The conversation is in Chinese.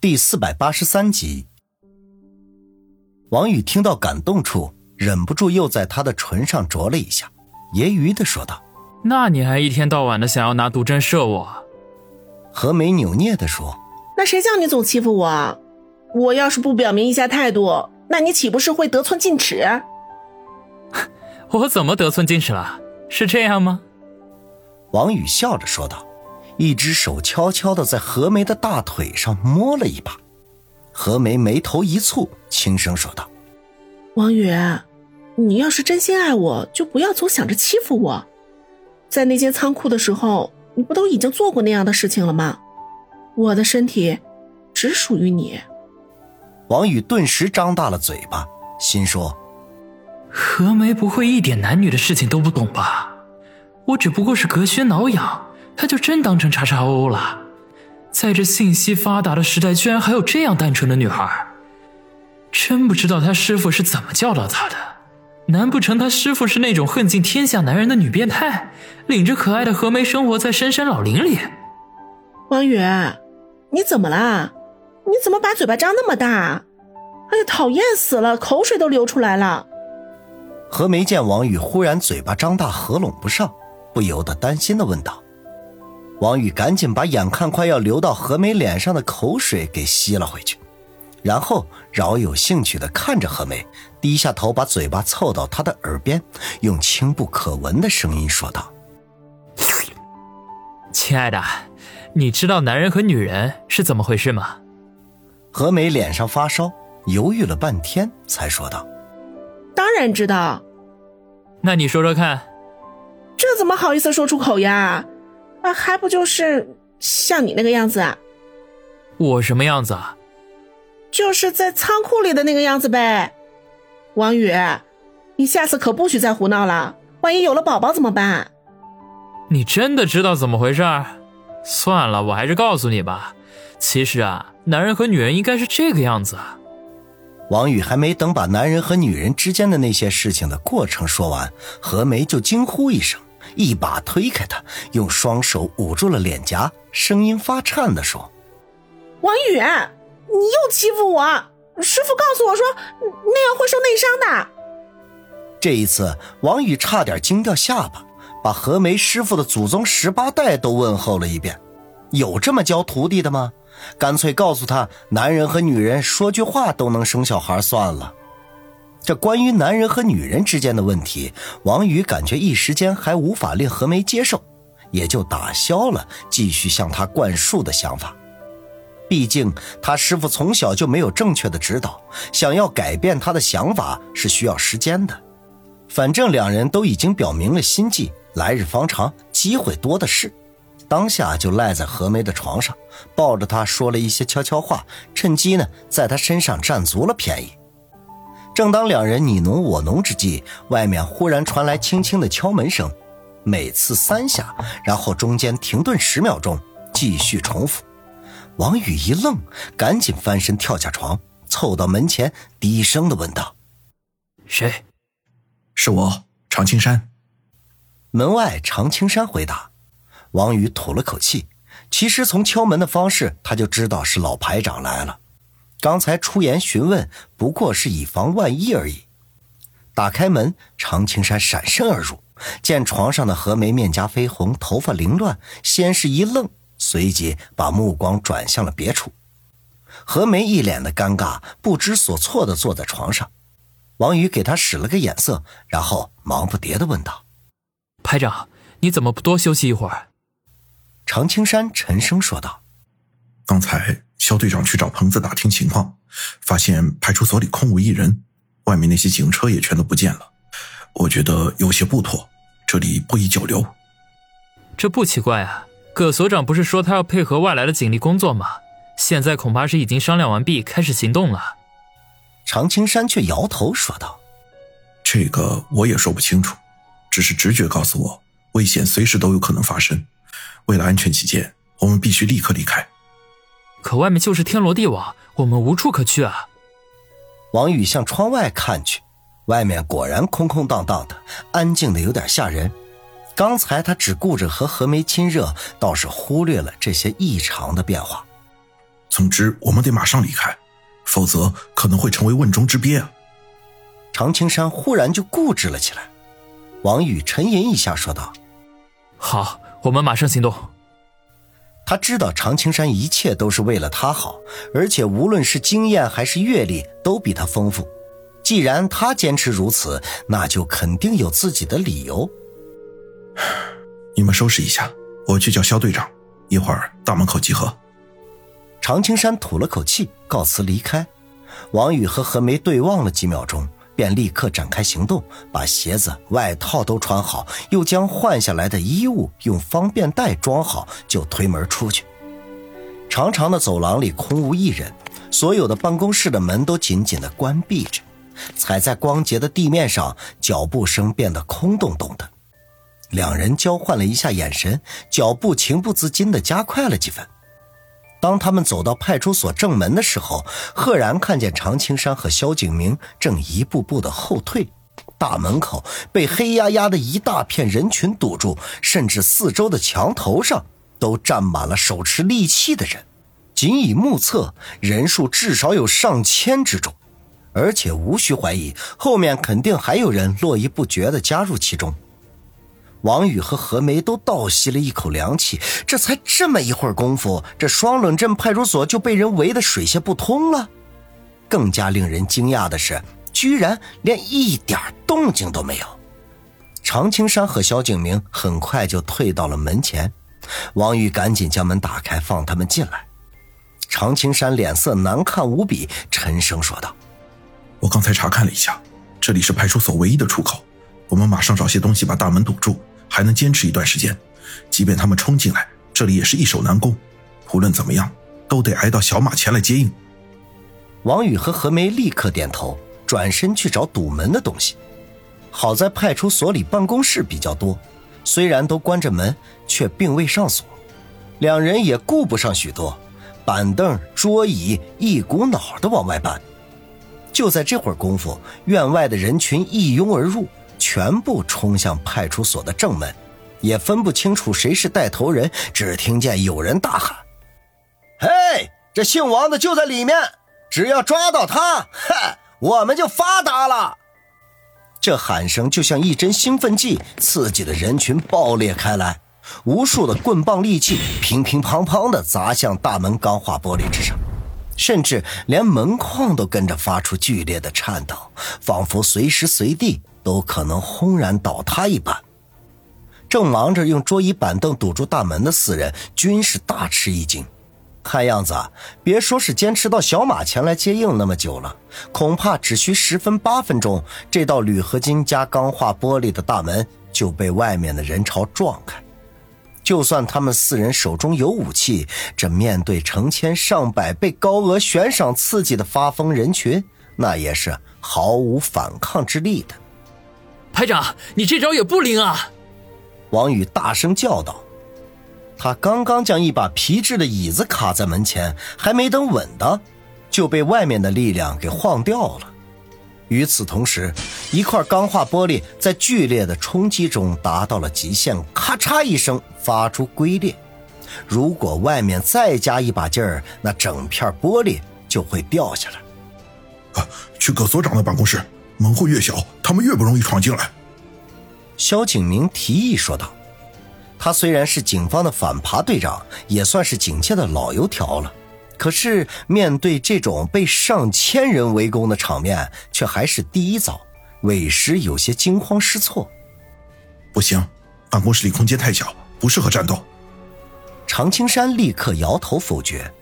第四百八十三集，王宇听到感动处，忍不住又在他的唇上啄了一下，揶揄的说道：“那你还一天到晚的想要拿毒针射我？”何梅扭捏的说：“那谁叫你总欺负我？我要是不表明一下态度，那你岂不是会得寸进尺？” 我怎么得寸进尺了？是这样吗？王宇笑着说道。一只手悄悄地在何梅的大腿上摸了一把，何梅眉头一蹙，轻声说道：“王宇，你要是真心爱我，就不要总想着欺负我。在那间仓库的时候，你不都已经做过那样的事情了吗？我的身体只属于你。”王宇顿时张大了嘴巴，心说：“何梅不会一点男女的事情都不懂吧？我只不过是隔靴挠痒。”他就真当成叉叉 O 了，在这信息发达的时代，居然还有这样单纯的女孩，真不知道他师傅是怎么教导他的。难不成他师傅是那种恨尽天下男人的女变态，领着可爱的何梅生活在深山老林里？王宇，你怎么啦？你怎么把嘴巴张那么大？哎呀，讨厌死了，口水都流出来了。何梅见王宇忽然嘴巴张大，合拢不上，不由得担心的问道。王宇赶紧把眼看快要流到何梅脸上的口水给吸了回去，然后饶有兴趣地看着何梅，低下头把嘴巴凑到她的耳边，用轻不可闻的声音说道：“ 亲爱的，你知道男人和女人是怎么回事吗？”何梅脸上发烧，犹豫了半天，才说道：“当然知道。”那你说说看。这怎么好意思说出口呀？啊，还不就是像你那个样子啊？我什么样子啊？就是在仓库里的那个样子呗。王宇，你下次可不许再胡闹了，万一有了宝宝怎么办？你真的知道怎么回事？算了，我还是告诉你吧。其实啊，男人和女人应该是这个样子。王宇还没等把男人和女人之间的那些事情的过程说完，何梅就惊呼一声。一把推开他，用双手捂住了脸颊，声音发颤地说：“王宇，你又欺负我！师傅告诉我说，那样会受内伤的。”这一次，王宇差点惊掉下巴，把何梅师傅的祖宗十八代都问候了一遍。有这么教徒弟的吗？干脆告诉他，男人和女人说句话都能生小孩算了。这关于男人和女人之间的问题，王宇感觉一时间还无法令何梅接受，也就打消了继续向她灌输的想法。毕竟他师傅从小就没有正确的指导，想要改变他的想法是需要时间的。反正两人都已经表明了心迹，来日方长，机会多的是。当下就赖在何梅的床上，抱着她说了一些悄悄话，趁机呢在她身上占足了便宜。正当两人你侬我侬之际，外面忽然传来轻轻的敲门声，每次三下，然后中间停顿十秒钟，继续重复。王宇一愣，赶紧翻身跳下床，凑到门前，低声的问道：“谁？是我，常青山。”门外，常青山回答。王宇吐了口气，其实从敲门的方式，他就知道是老排长来了。刚才出言询问，不过是以防万一而已。打开门，常青山闪身而入，见床上的何梅面颊绯红，头发凌乱，先是一愣，随即把目光转向了别处。何梅一脸的尴尬，不知所措的坐在床上。王宇给他使了个眼色，然后忙不迭的问道：“排长，你怎么不多休息一会儿？”常青山沉声说道：“刚才。”肖队长去找棚子打听情况，发现派出所里空无一人，外面那些警车也全都不见了。我觉得有些不妥，这里不宜久留。这不奇怪啊，葛所长不是说他要配合外来的警力工作吗？现在恐怕是已经商量完毕，开始行动了。常青山却摇头说道：“这个我也说不清楚，只是直觉告诉我，危险随时都有可能发生。为了安全起见，我们必须立刻离开。”可外面就是天罗地网，我们无处可去啊！王宇向窗外看去，外面果然空空荡荡的，安静的有点吓人。刚才他只顾着和何梅亲热，倒是忽略了这些异常的变化。总之，我们得马上离开，否则可能会成为瓮中之鳖啊！常青山忽然就固执了起来。王宇沉吟一下，说道：“好，我们马上行动。”他知道常青山一切都是为了他好，而且无论是经验还是阅历都比他丰富。既然他坚持如此，那就肯定有自己的理由。你们收拾一下，我去叫肖队长，一会儿大门口集合。常青山吐了口气，告辞离开。王宇和何梅对望了几秒钟。便立刻展开行动，把鞋子、外套都穿好，又将换下来的衣物用方便袋装好，就推门出去。长长的走廊里空无一人，所有的办公室的门都紧紧地关闭着。踩在光洁的地面上，脚步声变得空洞洞的。两人交换了一下眼神，脚步情不自禁地加快了几分。当他们走到派出所正门的时候，赫然看见常青山和萧景明正一步步的后退，大门口被黑压压的一大片人群堵住，甚至四周的墙头上都站满了手持利器的人，仅以目测，人数至少有上千之众，而且无需怀疑，后面肯定还有人络绎不绝的加入其中。王宇和何梅都倒吸了一口凉气，这才这么一会儿功夫，这双冷镇派出所就被人围得水泄不通了。更加令人惊讶的是，居然连一点动静都没有。常青山和萧景明很快就退到了门前，王宇赶紧将门打开，放他们进来。常青山脸色难看无比，沉声说道：“我刚才查看了一下，这里是派出所唯一的出口，我们马上找些东西把大门堵住。”还能坚持一段时间，即便他们冲进来，这里也是易守难攻。无论怎么样，都得挨到小马前来接应。王宇和何梅立刻点头，转身去找堵门的东西。好在派出所里办公室比较多，虽然都关着门，却并未上锁。两人也顾不上许多，板凳、桌椅一股脑的往外搬。就在这会儿功夫，院外的人群一拥而入。全部冲向派出所的正门，也分不清楚谁是带头人，只听见有人大喊：“嘿，这姓王的就在里面！只要抓到他，嗨，我们就发达了！”这喊声就像一针兴奋剂，刺激的人群爆裂开来，无数的棍棒利器乒乒乓乓地砸向大门钢化玻璃之上，甚至连门框都跟着发出剧烈的颤抖，仿佛随时随地。都可能轰然倒塌一般。正忙着用桌椅板凳堵住大门的四人均是大吃一惊，看样子别说是坚持到小马前来接应那么久了，恐怕只需十分八分钟，这道铝合金加钢化玻璃的大门就被外面的人潮撞开。就算他们四人手中有武器，这面对成千上百被高额悬赏刺激的发疯人群，那也是毫无反抗之力的。排长，你这招也不灵啊！王宇大声叫道。他刚刚将一把皮质的椅子卡在门前，还没等稳当，就被外面的力量给晃掉了。与此同时，一块钢化玻璃在剧烈的冲击中达到了极限，咔嚓一声发出龟裂。如果外面再加一把劲儿，那整片玻璃就会掉下来。啊，去葛所长的办公室。门户越小，他们越不容易闯进来。萧景明提议说道：“他虽然是警方的反扒队长，也算是警界的老油条了，可是面对这种被上千人围攻的场面，却还是第一遭，委实有些惊慌失措。不行，办公室里空间太小，不适合战斗。”常青山立刻摇头否决。